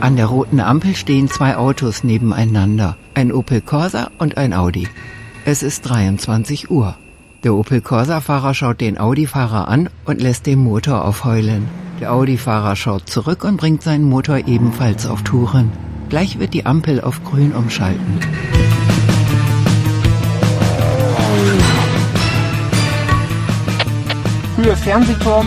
An der roten Ampel stehen zwei Autos nebeneinander, ein Opel Corsa und ein Audi. Es ist 23 Uhr. Der Opel Corsa-Fahrer schaut den Audi-Fahrer an und lässt den Motor aufheulen. Der Audi-Fahrer schaut zurück und bringt seinen Motor ebenfalls auf Touren. Gleich wird die Ampel auf grün umschalten. Höhe Fernsehturm,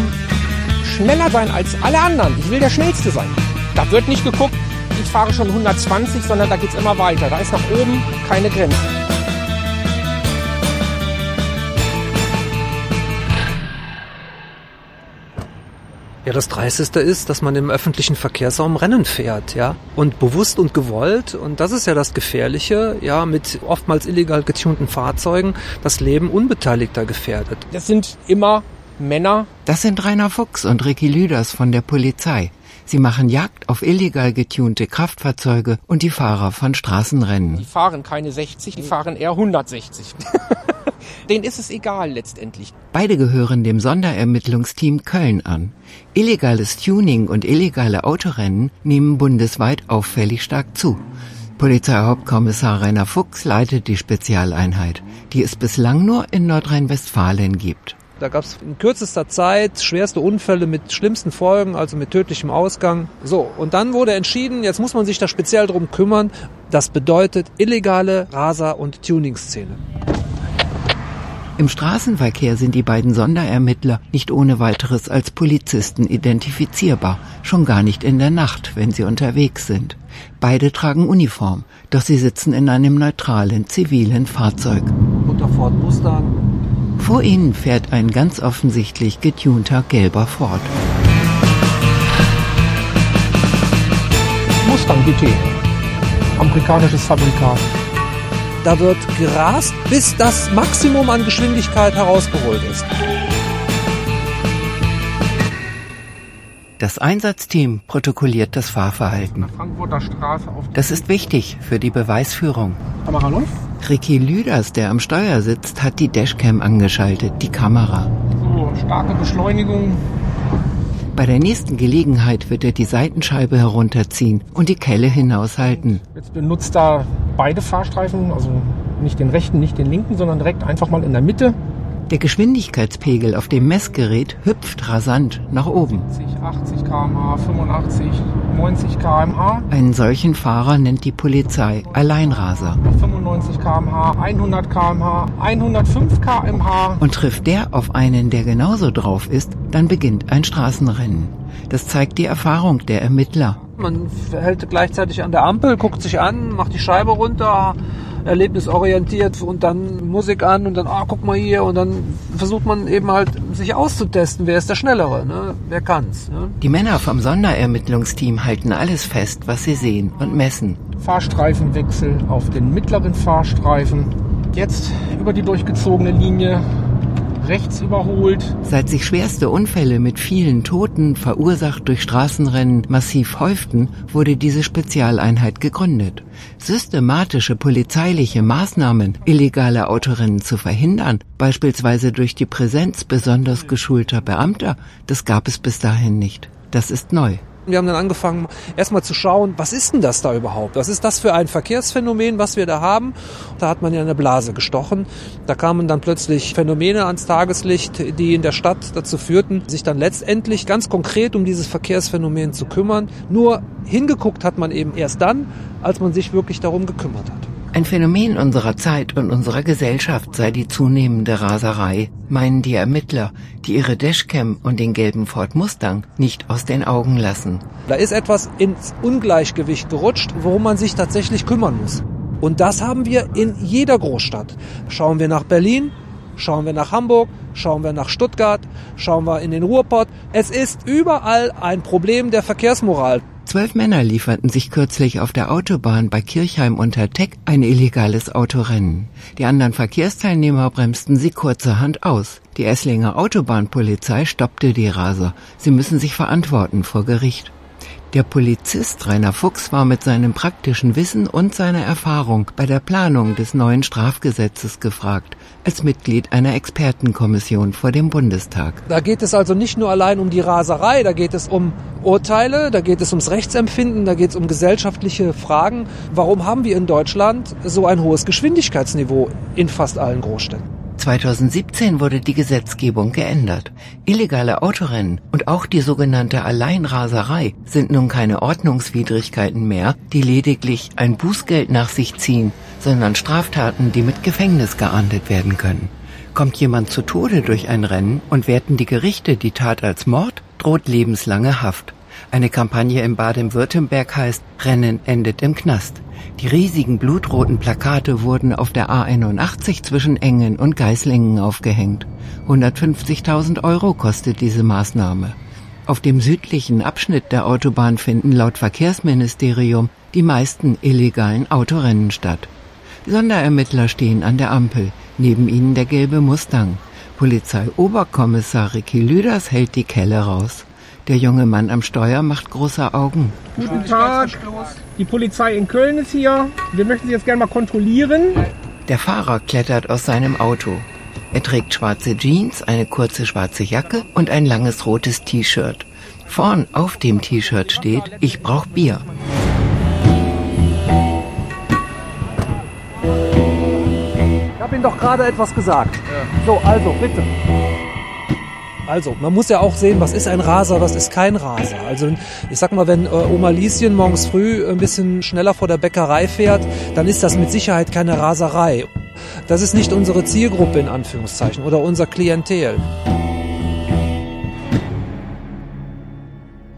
schneller sein als alle anderen. Ich will der Schnellste sein. Da wird nicht geguckt, ich fahre schon 120, sondern da geht es immer weiter. Da ist nach oben keine Grenze. Ja, das Dreisteste ist, dass man im öffentlichen Verkehrsraum Rennen fährt, ja. Und bewusst und gewollt, und das ist ja das Gefährliche, ja, mit oftmals illegal getunten Fahrzeugen das Leben Unbeteiligter gefährdet. Das sind immer Männer. Das sind Rainer Fuchs und Ricky Lüders von der Polizei. Sie machen Jagd auf illegal getunte Kraftfahrzeuge und die Fahrer von Straßenrennen. Die fahren keine 60, die fahren eher 160. Denen ist es egal letztendlich. Beide gehören dem Sonderermittlungsteam Köln an. Illegales Tuning und illegale Autorennen nehmen bundesweit auffällig stark zu. Polizeihauptkommissar Rainer Fuchs leitet die Spezialeinheit, die es bislang nur in Nordrhein-Westfalen gibt. Da gab es in kürzester Zeit schwerste Unfälle mit schlimmsten Folgen, also mit tödlichem Ausgang. So, und dann wurde entschieden, jetzt muss man sich da speziell drum kümmern. Das bedeutet illegale Raser- und Tuningsszene. Im Straßenverkehr sind die beiden Sonderermittler nicht ohne weiteres als Polizisten identifizierbar, schon gar nicht in der Nacht, wenn sie unterwegs sind. Beide tragen Uniform, doch sie sitzen in einem neutralen zivilen Fahrzeug. Unter Ford Mustang vor ihnen fährt ein ganz offensichtlich getunter gelber Ford. Mustang GT. Amerikanisches Fabrikat. Da wird gerast, bis das Maximum an Geschwindigkeit herausgeholt ist. Das Einsatzteam protokolliert das Fahrverhalten. Das ist wichtig für die Beweisführung. Kamera läuft. Ricky Lüders, der am Steuer sitzt, hat die Dashcam angeschaltet, die Kamera. So, starke Beschleunigung. Bei der nächsten Gelegenheit wird er die Seitenscheibe herunterziehen und die Kelle hinaushalten. Jetzt benutzt er beide Fahrstreifen, also nicht den rechten, nicht den linken, sondern direkt einfach mal in der Mitte. Der Geschwindigkeitspegel auf dem Messgerät hüpft rasant nach oben. 80, 80 km/h, 85, 90 km/h. Einen solchen Fahrer nennt die Polizei Alleinraser. 95 km/h, 100 km/h, 105 km/h. Und trifft der auf einen, der genauso drauf ist, dann beginnt ein Straßenrennen. Das zeigt die Erfahrung der Ermittler. Man hält gleichzeitig an der Ampel, guckt sich an, macht die Scheibe runter, erlebnisorientiert und dann Musik an und dann, ah, guck mal hier und dann versucht man eben halt sich auszutesten, wer ist der Schnellere, ne? wer kann's. Ne? Die Männer vom Sonderermittlungsteam halten alles fest, was sie sehen und messen. Fahrstreifenwechsel auf den mittleren Fahrstreifen. Jetzt über die durchgezogene Linie rechts überholt. Seit sich schwerste Unfälle mit vielen Toten, verursacht durch Straßenrennen, massiv häuften, wurde diese Spezialeinheit gegründet. Systematische polizeiliche Maßnahmen, illegale Autorennen zu verhindern, beispielsweise durch die Präsenz besonders geschulter Beamter, das gab es bis dahin nicht. Das ist neu. Wir haben dann angefangen, erstmal zu schauen, was ist denn das da überhaupt? Was ist das für ein Verkehrsphänomen, was wir da haben? Da hat man ja eine Blase gestochen. Da kamen dann plötzlich Phänomene ans Tageslicht, die in der Stadt dazu führten, sich dann letztendlich ganz konkret um dieses Verkehrsphänomen zu kümmern. Nur hingeguckt hat man eben erst dann, als man sich wirklich darum gekümmert hat. Ein Phänomen unserer Zeit und unserer Gesellschaft sei die zunehmende Raserei, meinen die Ermittler, die ihre Dashcam und den gelben Ford Mustang nicht aus den Augen lassen. Da ist etwas ins Ungleichgewicht gerutscht, worum man sich tatsächlich kümmern muss. Und das haben wir in jeder Großstadt. Schauen wir nach Berlin, schauen wir nach Hamburg, schauen wir nach Stuttgart, schauen wir in den Ruhrpott. Es ist überall ein Problem der Verkehrsmoral. Zwölf Männer lieferten sich kürzlich auf der Autobahn bei Kirchheim unter Teck ein illegales Autorennen. Die anderen Verkehrsteilnehmer bremsten sie kurzerhand aus. Die Esslinger Autobahnpolizei stoppte die Raser. Sie müssen sich verantworten vor Gericht. Der Polizist Rainer Fuchs war mit seinem praktischen Wissen und seiner Erfahrung bei der Planung des neuen Strafgesetzes gefragt, als Mitglied einer Expertenkommission vor dem Bundestag. Da geht es also nicht nur allein um die Raserei, da geht es um Urteile, da geht es ums Rechtsempfinden, da geht es um gesellschaftliche Fragen. Warum haben wir in Deutschland so ein hohes Geschwindigkeitsniveau in fast allen Großstädten? 2017 wurde die Gesetzgebung geändert. Illegale Autorennen und auch die sogenannte Alleinraserei sind nun keine Ordnungswidrigkeiten mehr, die lediglich ein Bußgeld nach sich ziehen, sondern Straftaten, die mit Gefängnis geahndet werden können. Kommt jemand zu Tode durch ein Rennen und werten die Gerichte die Tat als Mord, droht lebenslange Haft. Eine Kampagne in Baden-Württemberg heißt Rennen endet im Knast. Die riesigen blutroten Plakate wurden auf der A81 zwischen Engen und Geislingen aufgehängt. 150.000 Euro kostet diese Maßnahme. Auf dem südlichen Abschnitt der Autobahn finden laut Verkehrsministerium die meisten illegalen Autorennen statt. Sonderermittler stehen an der Ampel, neben ihnen der gelbe Mustang. Polizeioberkommissar Ricky Lüders hält die Kelle raus. Der junge Mann am Steuer macht große Augen. Guten Tag. Die Polizei in Köln ist hier. Wir möchten Sie jetzt gerne mal kontrollieren. Der Fahrer klettert aus seinem Auto. Er trägt schwarze Jeans, eine kurze schwarze Jacke und ein langes rotes T-Shirt. Vorn auf dem T-Shirt steht, ich brauch Bier. Ich habe Ihnen doch gerade etwas gesagt. So, also bitte. Also, man muss ja auch sehen, was ist ein Raser, was ist kein Raser. Also, ich sag mal, wenn äh, Oma Lieschen morgens früh ein bisschen schneller vor der Bäckerei fährt, dann ist das mit Sicherheit keine Raserei. Das ist nicht unsere Zielgruppe in Anführungszeichen oder unser Klientel.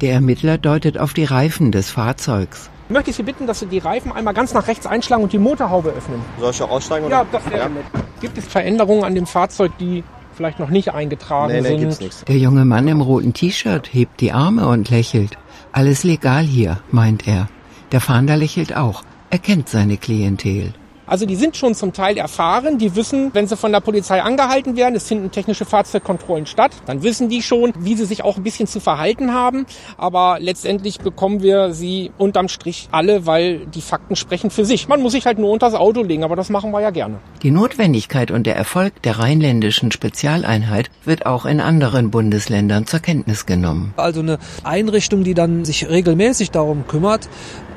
Der Ermittler deutet auf die Reifen des Fahrzeugs. Möchte ich Sie bitten, dass Sie die Reifen einmal ganz nach rechts einschlagen und die Motorhaube öffnen. Soll ich auch aussteigen? Oder? Ja, das wäre nett. Gibt es Veränderungen an dem Fahrzeug, die vielleicht noch nicht eingetragen Nee, nee, sind? gibt's. Der junge Mann im roten T-Shirt hebt die Arme und lächelt. Alles legal hier, meint er. Der Fahnder lächelt auch. Er kennt seine Klientel. Also die sind schon zum Teil erfahren, die wissen, wenn sie von der Polizei angehalten werden, es finden technische Fahrzeugkontrollen statt, dann wissen die schon, wie sie sich auch ein bisschen zu verhalten haben. Aber letztendlich bekommen wir sie unterm Strich alle, weil die Fakten sprechen für sich. Man muss sich halt nur unter das Auto legen, aber das machen wir ja gerne. Die Notwendigkeit und der Erfolg der rheinländischen Spezialeinheit wird auch in anderen Bundesländern zur Kenntnis genommen. Also eine Einrichtung, die dann sich regelmäßig darum kümmert,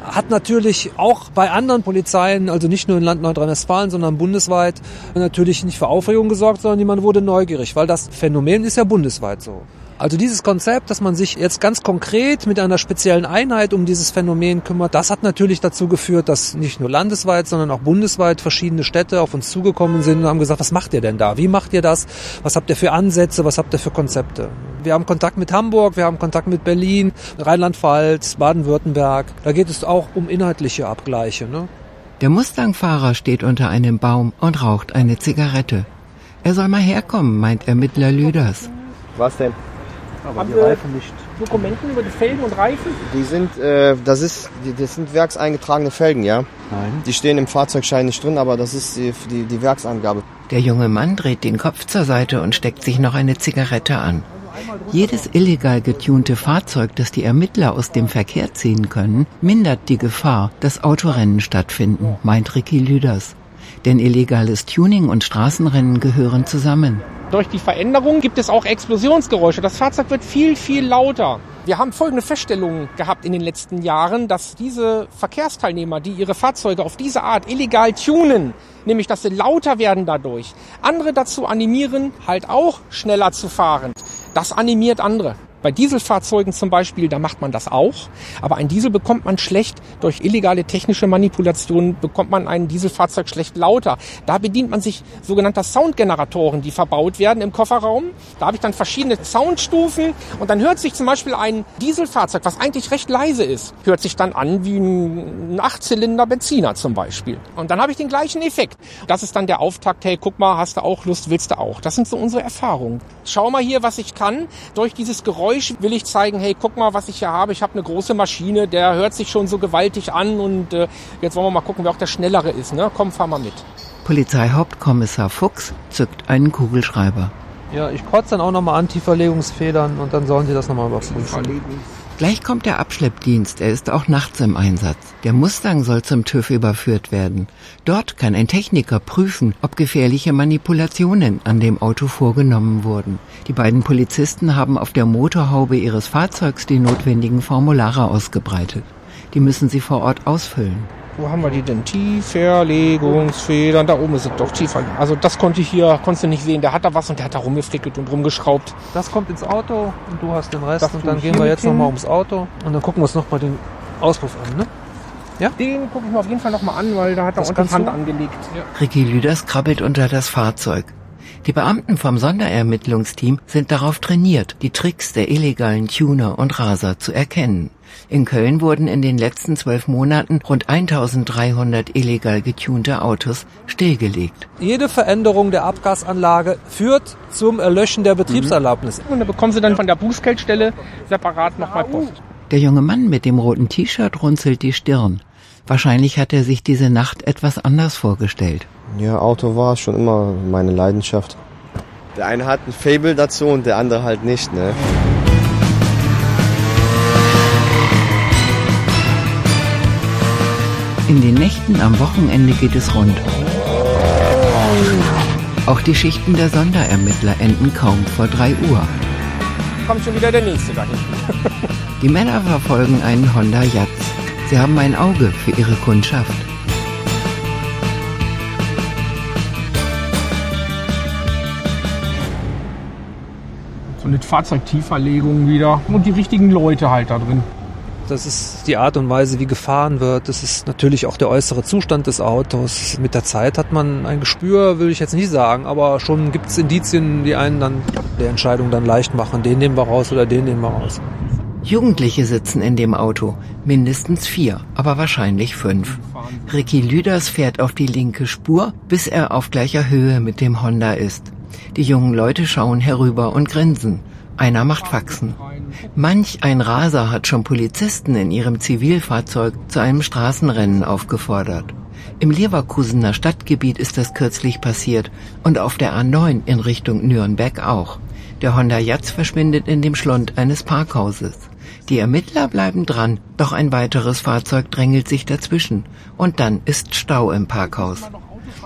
hat natürlich auch bei anderen Polizeien, also nicht nur in Land Nordrhein-Westfalen, sondern bundesweit, natürlich nicht für Aufregung gesorgt, sondern man wurde neugierig, weil das Phänomen ist ja bundesweit so. Also dieses Konzept, dass man sich jetzt ganz konkret mit einer speziellen Einheit um dieses Phänomen kümmert, das hat natürlich dazu geführt, dass nicht nur landesweit, sondern auch bundesweit verschiedene Städte auf uns zugekommen sind und haben gesagt, was macht ihr denn da? Wie macht ihr das? Was habt ihr für Ansätze? Was habt ihr für Konzepte? Wir haben Kontakt mit Hamburg, wir haben Kontakt mit Berlin, Rheinland-Pfalz, Baden-Württemberg. Da geht es auch um inhaltliche Abgleiche. Ne? Der Mustang-Fahrer steht unter einem Baum und raucht eine Zigarette. Er soll mal herkommen, meint Ermittler Lüders. Was denn? Aber Haben wir Dokumenten über die Felgen und Reifen? Die sind, äh, das ist, die, das sind werkseingetragene Felgen, ja? Nein. Die stehen im Fahrzeugschein nicht drin, aber das ist die, die, die Werksangabe. Der junge Mann dreht den Kopf zur Seite und steckt sich noch eine Zigarette an. Jedes illegal getunte Fahrzeug, das die Ermittler aus dem Verkehr ziehen können, mindert die Gefahr, dass Autorennen stattfinden, meint Ricky Lüders. Denn illegales Tuning und Straßenrennen gehören zusammen. Durch die Veränderung gibt es auch Explosionsgeräusche. Das Fahrzeug wird viel, viel lauter. Wir haben folgende Feststellungen gehabt in den letzten Jahren, dass diese Verkehrsteilnehmer, die ihre Fahrzeuge auf diese Art illegal tunen, nämlich dass sie lauter werden dadurch, andere dazu animieren, halt auch schneller zu fahren. Das animiert andere. Bei Dieselfahrzeugen zum Beispiel, da macht man das auch. Aber ein Diesel bekommt man schlecht durch illegale technische Manipulationen, bekommt man ein Dieselfahrzeug schlecht lauter. Da bedient man sich sogenannter Soundgeneratoren, die verbaut werden im Kofferraum. Da habe ich dann verschiedene Soundstufen und dann hört sich zum Beispiel ein Dieselfahrzeug, was eigentlich recht leise ist, hört sich dann an wie ein Achtzylinder Benziner zum Beispiel. Und dann habe ich den gleichen Effekt. Das ist dann der Auftakt, hey, guck mal, hast du auch Lust, willst du auch. Das sind so unsere Erfahrungen. Schau mal hier, was ich kann. Durch dieses Geräusch will ich zeigen, hey, guck mal, was ich hier habe. Ich habe eine große Maschine, der hört sich schon so gewaltig an und äh, jetzt wollen wir mal gucken, wer auch der Schnellere ist. Ne? Komm, fahr mal mit. Polizeihauptkommissar Fuchs zückt einen Kugelschreiber. Ja, ich kreuze dann auch nochmal an, Tieferlegungsfedern und dann sollen sie das nochmal überprüfen. Gleich kommt der Abschleppdienst, er ist auch nachts im Einsatz. Der Mustang soll zum TÜV überführt werden. Dort kann ein Techniker prüfen, ob gefährliche Manipulationen an dem Auto vorgenommen wurden. Die beiden Polizisten haben auf der Motorhaube ihres Fahrzeugs die notwendigen Formulare ausgebreitet. Die müssen sie vor Ort ausfüllen. Wo haben wir die denn? Tieferlegungsfedern. Da oben sind doch tiefer. Also das konnte ich hier, konntest du nicht sehen. Der hat da was und der hat da rumgefrickelt und rumgeschraubt. Das kommt ins Auto und du hast den Rest. Das und dann gehen wir jetzt nochmal ums Auto und dann gucken wir uns nochmal den Auspuff an. Ne? Den gucke ich mir auf jeden Fall nochmal an, weil da hat er ordentlich Hand du? angelegt. Ja. Ricky Lüders krabbelt unter das Fahrzeug. Die Beamten vom Sonderermittlungsteam sind darauf trainiert, die Tricks der illegalen Tuner und Raser zu erkennen. In Köln wurden in den letzten zwölf Monaten rund 1300 illegal getunte Autos stillgelegt. Jede Veränderung der Abgasanlage führt zum Erlöschen der Betriebserlaubnis. Und dann bekommen sie dann von der Bußgeldstelle separat nochmal Post. Der junge Mann mit dem roten T-Shirt runzelt die Stirn. Wahrscheinlich hat er sich diese Nacht etwas anders vorgestellt. Ja, Auto war schon immer meine Leidenschaft. Der eine hat ein Fable dazu und der andere halt nicht, ne? In den Nächten am Wochenende geht es rund. Auch die Schichten der Sonderermittler enden kaum vor 3 Uhr. Kommt schon wieder der nächste dahin. Die Männer verfolgen einen Honda Jazz. Sie haben ein Auge für ihre Kundschaft. So eine Fahrzeugtieferlegung wieder. Und die richtigen Leute halt da drin. Das ist die Art und Weise, wie gefahren wird. Das ist natürlich auch der äußere Zustand des Autos. Mit der Zeit hat man ein Gespür, will ich jetzt nicht sagen, aber schon gibt es Indizien, die einen dann der Entscheidung dann leicht machen. Den nehmen wir raus oder den nehmen wir raus. Jugendliche sitzen in dem Auto, mindestens vier, aber wahrscheinlich fünf. Ricky Lüders fährt auf die linke Spur, bis er auf gleicher Höhe mit dem Honda ist. Die jungen Leute schauen herüber und grinsen. Einer macht Faxen. Manch ein Raser hat schon Polizisten in ihrem Zivilfahrzeug zu einem Straßenrennen aufgefordert. Im Leverkusener Stadtgebiet ist das kürzlich passiert und auf der A9 in Richtung Nürnberg auch. Der Honda Jazz verschwindet in dem Schlund eines Parkhauses. Die Ermittler bleiben dran, doch ein weiteres Fahrzeug drängelt sich dazwischen und dann ist Stau im Parkhaus.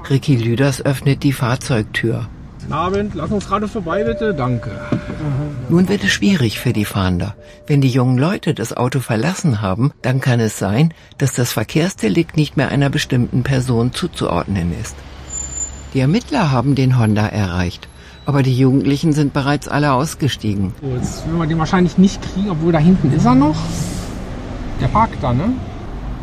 Ricky Lüders öffnet die Fahrzeugtür. Guten Abend, lass uns gerade vorbei bitte. Danke. Nun wird es schwierig für die Fahnder. Wenn die jungen Leute das Auto verlassen haben, dann kann es sein, dass das Verkehrsdelikt nicht mehr einer bestimmten Person zuzuordnen ist. Die Ermittler haben den Honda erreicht, aber die Jugendlichen sind bereits alle ausgestiegen. So, jetzt will man den wahrscheinlich nicht kriegen, obwohl da hinten ist er noch. Der parkt da, ne?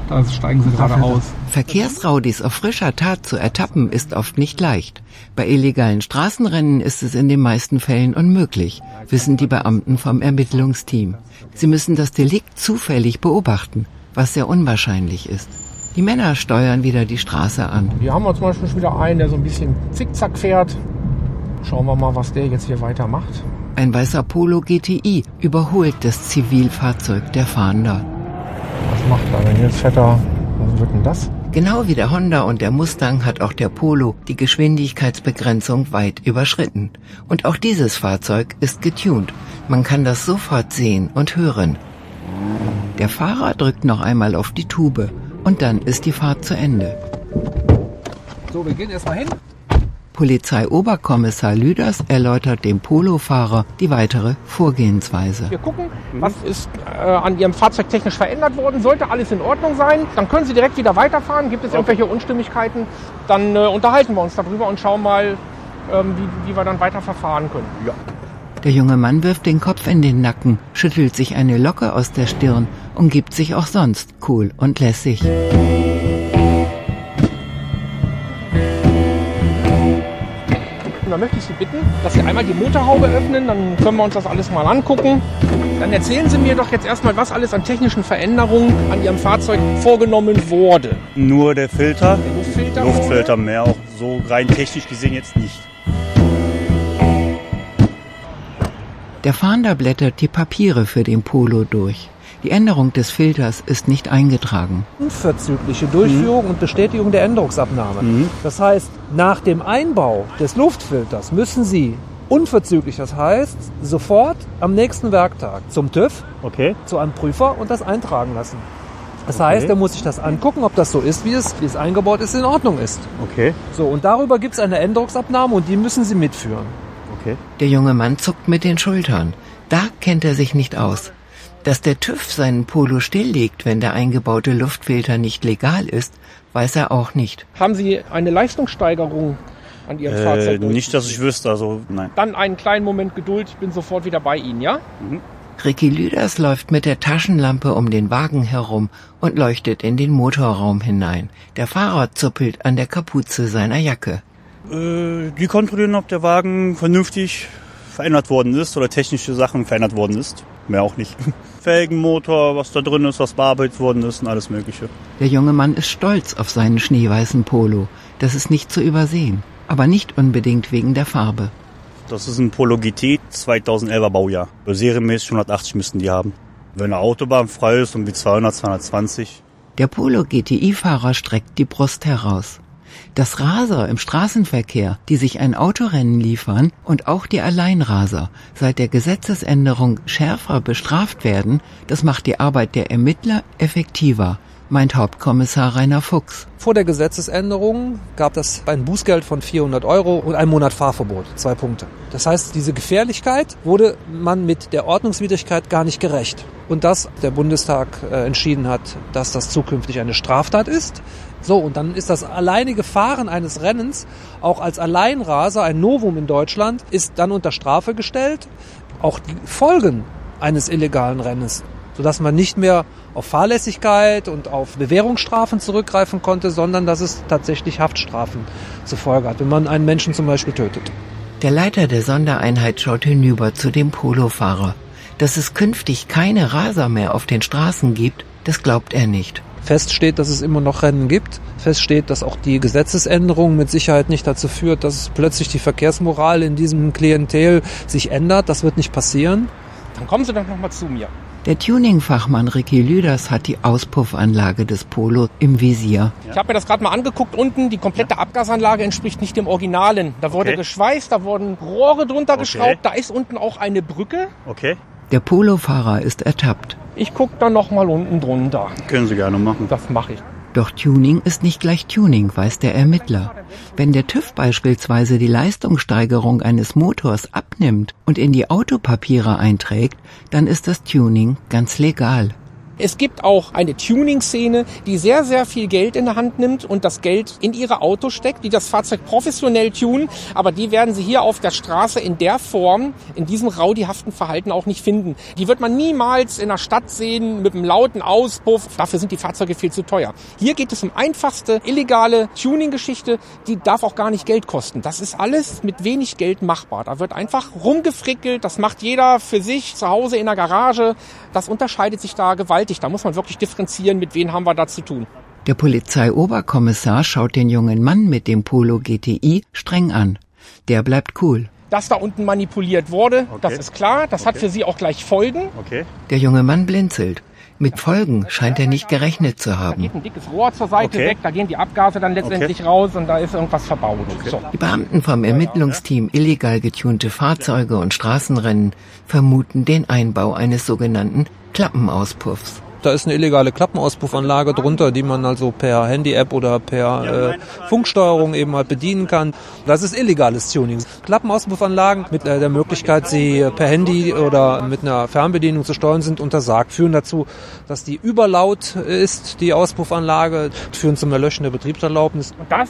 Da steigen sie gerade aus. Verkehrsraudis auf frischer Tat zu ertappen ist oft nicht leicht. Bei illegalen Straßenrennen ist es in den meisten Fällen unmöglich, wissen die Beamten vom Ermittlungsteam. Sie müssen das Delikt zufällig beobachten, was sehr unwahrscheinlich ist. Die Männer steuern wieder die Straße an. Hier haben wir zum Beispiel schon wieder einen, der so ein bisschen zickzack fährt. Schauen wir mal, was der jetzt hier weitermacht. Ein weißer Polo GTI überholt das Zivilfahrzeug der Fahnder. Was macht er denn? Jetzt fährt er. Was wird denn das? Genau wie der Honda und der Mustang hat auch der Polo die Geschwindigkeitsbegrenzung weit überschritten. Und auch dieses Fahrzeug ist getuned. Man kann das sofort sehen und hören. Der Fahrer drückt noch einmal auf die Tube und dann ist die Fahrt zu Ende. So, wir gehen erstmal hin. Polizeioberkommissar Lüders erläutert dem Polofahrer die weitere Vorgehensweise. Wir gucken, was ist äh, an Ihrem Fahrzeug technisch verändert worden. Sollte alles in Ordnung sein, dann können Sie direkt wieder weiterfahren. Gibt es irgendwelche Unstimmigkeiten, dann äh, unterhalten wir uns darüber und schauen mal, ähm, wie, wie wir dann weiter verfahren können. Ja. Der junge Mann wirft den Kopf in den Nacken, schüttelt sich eine Locke aus der Stirn und gibt sich auch sonst cool und lässig. Und dann möchte ich Sie bitten, dass Sie einmal die Motorhaube öffnen, dann können wir uns das alles mal angucken. Dann erzählen Sie mir doch jetzt erstmal, was alles an technischen Veränderungen an Ihrem Fahrzeug vorgenommen wurde. Nur der Filter, Der Luftfilter. Luftfilter mehr, auch so rein technisch gesehen jetzt nicht. Der Fahnder blättert die Papiere für den Polo durch. Die Änderung des Filters ist nicht eingetragen. Unverzügliche Durchführung und Bestätigung der Änderungsabnahme. Das heißt, nach dem Einbau des Luftfilters müssen Sie Unverzüglich, das heißt sofort am nächsten Werktag zum TÜV, Okay. zu einem Prüfer und das eintragen lassen. Das Okay. heißt, er muss sich das angucken, ob das so ist, wie es, wie es eingebaut ist, in Ordnung ist. Okay. So, und darüber gibt es eine Änderungsabnahme und die müssen Sie mitführen. Okay. Der junge Mann zuckt mit den Schultern. Da kennt er sich nicht aus. Dass der TÜV seinen Polo stilllegt, wenn der eingebaute Luftfilter nicht legal ist, weiß er auch nicht. Haben Sie eine Leistungssteigerung an Ihrem Äh, Fahrzeug? nicht, dass ich wüsste, also nein. Dann einen kleinen Moment Geduld, ich bin sofort wieder bei Ihnen, ja? Ricky Lüders läuft mit der Taschenlampe um den Wagen herum und leuchtet in den Motorraum hinein. Der Fahrer zuppelt an der Kapuze seiner Jacke. Äh, die kontrollieren, ob der Wagen vernünftig verändert worden ist oder technische Sachen verändert worden ist. Mehr auch nicht. Felgenmotor, was da drin ist, was bearbeitet worden ist und alles Mögliche. Der junge Mann ist stolz auf seinen schneeweißen Polo. Das ist nicht zu übersehen. Aber nicht unbedingt wegen der Farbe. Das ist ein Polo GT 2011er Baujahr. Serienmäßig 180 müssten die haben. Wenn eine Autobahn frei ist, um wie 200, 220. Der Polo GTI-Fahrer streckt die Brust heraus. Dass Raser im Straßenverkehr, die sich ein Autorennen liefern, und auch die Alleinraser seit der Gesetzesänderung schärfer bestraft werden, das macht die Arbeit der Ermittler effektiver, meint Hauptkommissar Rainer Fuchs. Vor der Gesetzesänderung gab es ein Bußgeld von 400 Euro und einen Monat Fahrverbot. Zwei Punkte. Das heißt, diese Gefährlichkeit wurde man mit der Ordnungswidrigkeit gar nicht gerecht. Und dass der Bundestag äh, entschieden hat, dass das zukünftig eine Straftat ist. So, und dann ist das alleinige Fahren eines Rennens auch als Alleinraser, ein Novum in Deutschland, ist dann unter Strafe gestellt. Auch die Folgen eines illegalen Rennens sodass man nicht mehr auf Fahrlässigkeit und auf Bewährungsstrafen zurückgreifen konnte, sondern dass es tatsächlich Haftstrafen zur Folge hat, wenn man einen Menschen zum Beispiel tötet. Der Leiter der Sondereinheit schaut hinüber zu dem Polofahrer. Dass es künftig keine Raser mehr auf den Straßen gibt, das glaubt er nicht. Fest steht, dass es immer noch Rennen gibt. Fest steht, dass auch die Gesetzesänderung mit Sicherheit nicht dazu führt, dass plötzlich die Verkehrsmoral in diesem Klientel sich ändert. Das wird nicht passieren. Dann kommen Sie doch noch mal zu mir. Der Tuning-Fachmann Ricky Lüders hat die Auspuffanlage des Polo im Visier. Ich habe mir das gerade mal angeguckt unten. Die komplette Abgasanlage entspricht nicht dem Originalen. Da wurde Okay. geschweißt, da wurden Rohre drunter Okay. geschraubt. Da ist unten auch eine Brücke. Okay. Der Polofahrer ist ertappt. Ich guck dann noch mal unten drunter. Können Sie gerne machen. Das mache ich. Doch Tuning ist nicht gleich Tuning, weiß der Ermittler. Wenn der TÜV beispielsweise die Leistungssteigerung eines Motors abnimmt und in die Autopapiere einträgt, dann ist das Tuning ganz legal. Es gibt auch eine Tuning-Szene, die sehr, sehr viel Geld in der Hand nimmt und das Geld in ihre Autos steckt, die das Fahrzeug professionell tunen, aber die werden sie hier auf der Straße in der Form, in diesem raudihaften Verhalten auch nicht finden. Die wird man niemals in der Stadt sehen mit einem lauten Auspuff. Dafür sind die Fahrzeuge viel zu teuer. Hier geht es um einfachste, illegale Tuning-Geschichte, die darf auch gar nicht Geld kosten. Das ist alles mit wenig Geld machbar. Da wird einfach rumgefrickelt, das macht jeder für sich zu Hause in der Garage. Das unterscheidet sich da gewaltig. Da muss man wirklich differenzieren, mit wem haben wir da zu tun. Der Polizeioberkommissar schaut den jungen Mann mit dem Polo GTI streng an. Der bleibt cool. Dass da unten manipuliert wurde, Okay. das ist klar. Das hat Okay. für Sie auch gleich Folgen. Okay. Der junge Mann blinzelt. Mit Folgen scheint er nicht gerechnet zu Da haben. geht ein dickes Rohr zur Seite Okay. weg, da gehen die Abgase dann letztendlich raus und da ist irgendwas verbaut. So. Die Beamten vom Ermittlungsteam illegal getunte Fahrzeuge und Straßenrennen vermuten den Einbau eines sogenannten Klappenauspuffs. Da ist eine illegale Klappenauspuffanlage drunter, die man also per Handy-App oder per äh, Funksteuerung eben halt bedienen kann. Das ist illegales Tuning. Klappenauspuffanlagen mit äh, der Möglichkeit, sie per Handy oder mit einer Fernbedienung zu steuern, sind untersagt. Führen dazu, dass die überlaut ist, die Auspuffanlage, führen zum Erlöschen der Betriebserlaubnis. Und das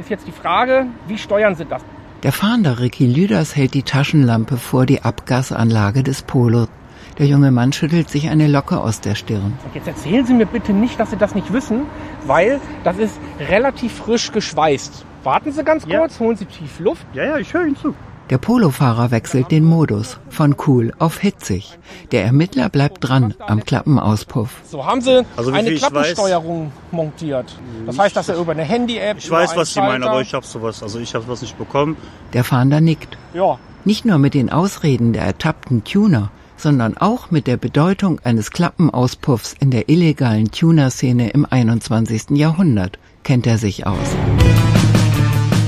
ist jetzt die Frage, wie steuern Sie das? Der Fahnder Ricky Lüders hält die Taschenlampe vor die Abgasanlage des Polo. Der junge Mann schüttelt sich eine Locke aus der Stirn. Und jetzt erzählen Sie mir bitte nicht, dass Sie das nicht wissen, weil das ist relativ frisch geschweißt. Warten Sie ganz Ja. kurz, holen Sie tief Luft. Ja, ja, ich höre Ihnen zu. Der Polofahrer wechselt den Modus von cool auf hitzig. Der Ermittler bleibt dran am Klappenauspuff. So haben Sie Also eine Klappensteuerung montiert. Das heißt, dass er über eine Handy-App. Ich weiß, was Sie meinen, aber ich habe sowas. Also ich habe was nicht bekommen. Der Fahnder nickt. Ja, Nicht nur mit den Ausreden der ertappten Tuner, sondern auch mit der Bedeutung eines Klappenauspuffs in der illegalen Tuner-Szene im 21. Jahrhundert kennt er sich aus.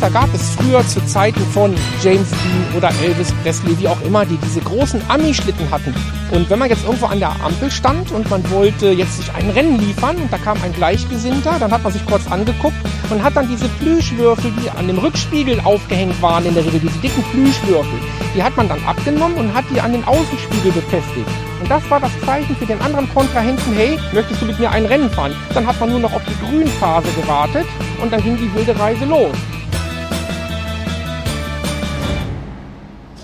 Da gab es früher zu Zeiten von James Dean oder Elvis Presley, wie auch immer, die diese großen Ami-Schlitten hatten. Und wenn man jetzt irgendwo an der Ampel stand und man wollte jetzt sich ein Rennen liefern und da kam ein Gleichgesinnter, dann hat man sich kurz angeguckt und hat dann diese Plüschwürfel, die an dem Rückspiegel aufgehängt waren, in der Regel diese dicken Plüschwürfel, die hat man dann abgenommen und hat die an den Außenspiegel befestigt. Und das war das Zeichen für den anderen Kontrahenten, hey, möchtest du mit mir ein Rennen fahren? Dann hat man nur noch auf die Grünphase gewartet und dann ging die wilde Reise los.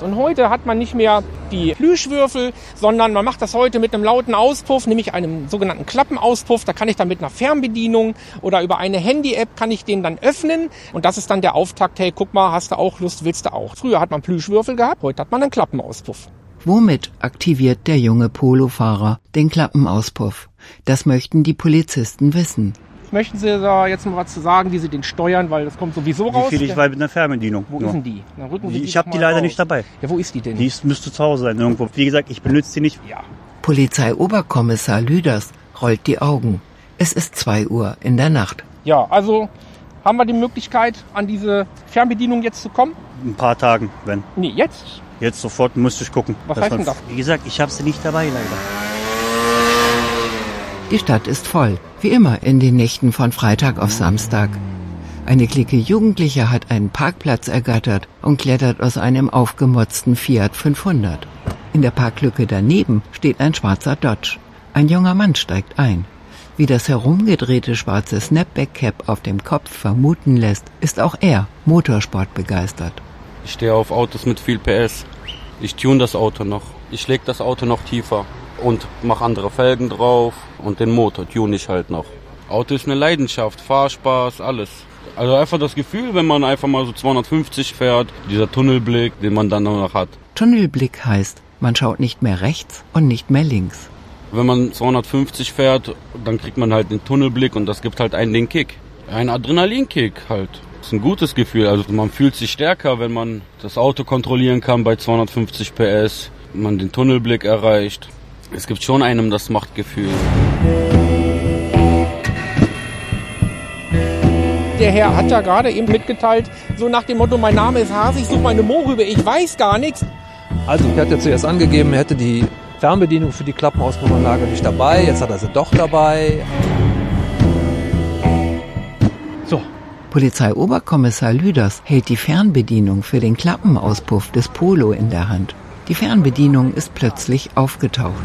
Und heute hat man nicht mehr die Plüschwürfel, sondern man macht das heute mit einem lauten Auspuff, nämlich einem sogenannten Klappenauspuff. Da kann ich dann mit einer Fernbedienung oder über eine Handy-App kann ich den dann öffnen. Und das ist dann der Auftakt, hey, guck mal, hast du auch Lust, willst du auch. Früher hat man Plüschwürfel gehabt, heute hat man einen Klappenauspuff. Womit aktiviert der junge Polofahrer den Klappenauspuff? Das möchten die Polizisten wissen. Möchten Sie da jetzt mal was zu sagen, wie Sie den steuern, weil das kommt sowieso raus? Wie viel ich weiß mit einer Fernbedienung. Wo nur. ist denn die? Dann rücken Sie Die- die ich habe die leider raus. nicht dabei. Ja, wo ist die denn? Die ist, müsste zu Hause sein irgendwo. Wie gesagt, ich benutze sie nicht. ja. Polizeioberkommissar Lüders rollt die Augen. Es ist zwei Uhr in der Nacht. Ja, also haben wir die Möglichkeit, an diese Fernbedienung jetzt zu kommen? Ein paar Tagen, wenn. Nee, jetzt. Jetzt sofort müsste ich gucken. Was heißt denn das? Wie gesagt, ich habe sie nicht dabei leider. Die Stadt ist voll, wie immer in den Nächten von Freitag auf Samstag. Eine Clique Jugendlicher hat einen Parkplatz ergattert und klettert aus einem aufgemotzten Fiat 500. In der Parklücke daneben steht ein schwarzer Dodge. Ein junger Mann steigt ein. Wie das herumgedrehte schwarze Snapback-Cap auf dem Kopf vermuten lässt, ist auch er Motorsport begeistert. Ich stehe auf Autos mit viel PS. Ich tune das Auto noch. Ich leg das Auto noch tiefer und mache andere Felgen drauf und den Motor tune ich halt noch. Auto ist eine Leidenschaft, Fahrspaß, alles. Also einfach das Gefühl, wenn man einfach mal so 250 fährt, dieser Tunnelblick, den man dann noch hat. Tunnelblick heißt, man schaut nicht mehr rechts und nicht mehr links. Wenn man 250 fährt, dann kriegt man halt den Tunnelblick und das gibt halt einen den Kick. Ein Adrenalinkick halt. Das ist ein gutes Gefühl. Also man fühlt sich stärker, wenn man das Auto kontrollieren kann bei 250 PS, man den Tunnelblick erreicht. Es gibt schon einem das Machtgefühl. Der Herr hat ja gerade eben mitgeteilt, so nach dem Motto, mein Name ist Hase, ich suche meine Mohrrübe, ich weiß gar nichts. Also, er hat ja zuerst angegeben, er hätte die Fernbedienung für die Klappenauspuffanlage nicht dabei. Jetzt hat er sie doch dabei. So, Polizeioberkommissar Lüders hält die Fernbedienung für den Klappenauspuff des Polo in der Hand. Die Fernbedienung ist plötzlich aufgetaucht.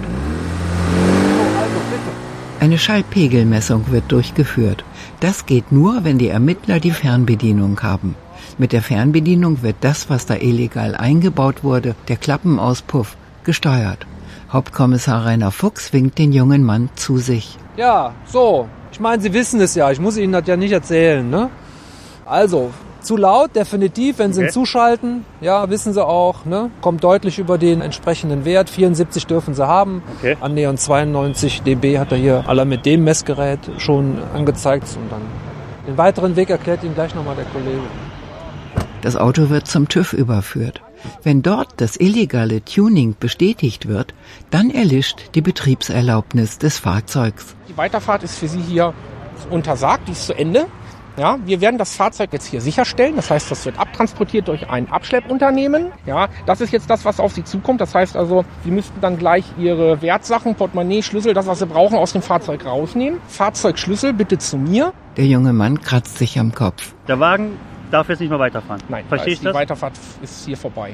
Eine Schallpegelmessung wird durchgeführt. Das geht nur, wenn die Ermittler die Fernbedienung haben. Mit der Fernbedienung wird das, was da illegal eingebaut wurde, der Klappenauspuff, gesteuert. Hauptkommissar Rainer Fuchs winkt den jungen Mann zu sich. Ja, so. Ich meine, Sie wissen es ja. Ich muss Ihnen das ja nicht erzählen, ne? Also, zu laut, definitiv, wenn Sie ihn Okay. zuschalten. Ja, wissen Sie auch, ne? Kommt deutlich über den entsprechenden Wert. 74 dürfen Sie haben. Okay. An Neon 92 dB hat er hier aller mit dem Messgerät schon angezeigt. Und dann den weiteren Weg erklärt Ihnen gleich nochmal der Kollege. Das Auto wird zum TÜV überführt. Wenn dort das illegale Tuning bestätigt wird, dann erlischt die Betriebserlaubnis des Fahrzeugs. die Weiterfahrt ist für Sie hier untersagt, die ist zu Ende. Ja, wir werden das Fahrzeug jetzt hier sicherstellen. Das heißt, das wird abtransportiert durch ein Abschleppunternehmen. Ja, das ist jetzt das, was auf Sie zukommt. Das heißt also, Sie müssten dann gleich Ihre Wertsachen, Portemonnaie, Schlüssel, das, was Sie brauchen, aus dem Fahrzeug rausnehmen. Fahrzeugschlüssel bitte zu mir. Der junge Mann kratzt sich am Kopf. Der Wagen darf jetzt nicht mehr weiterfahren. Nein, da Verstehst du die das? Weiterfahrt ist hier vorbei.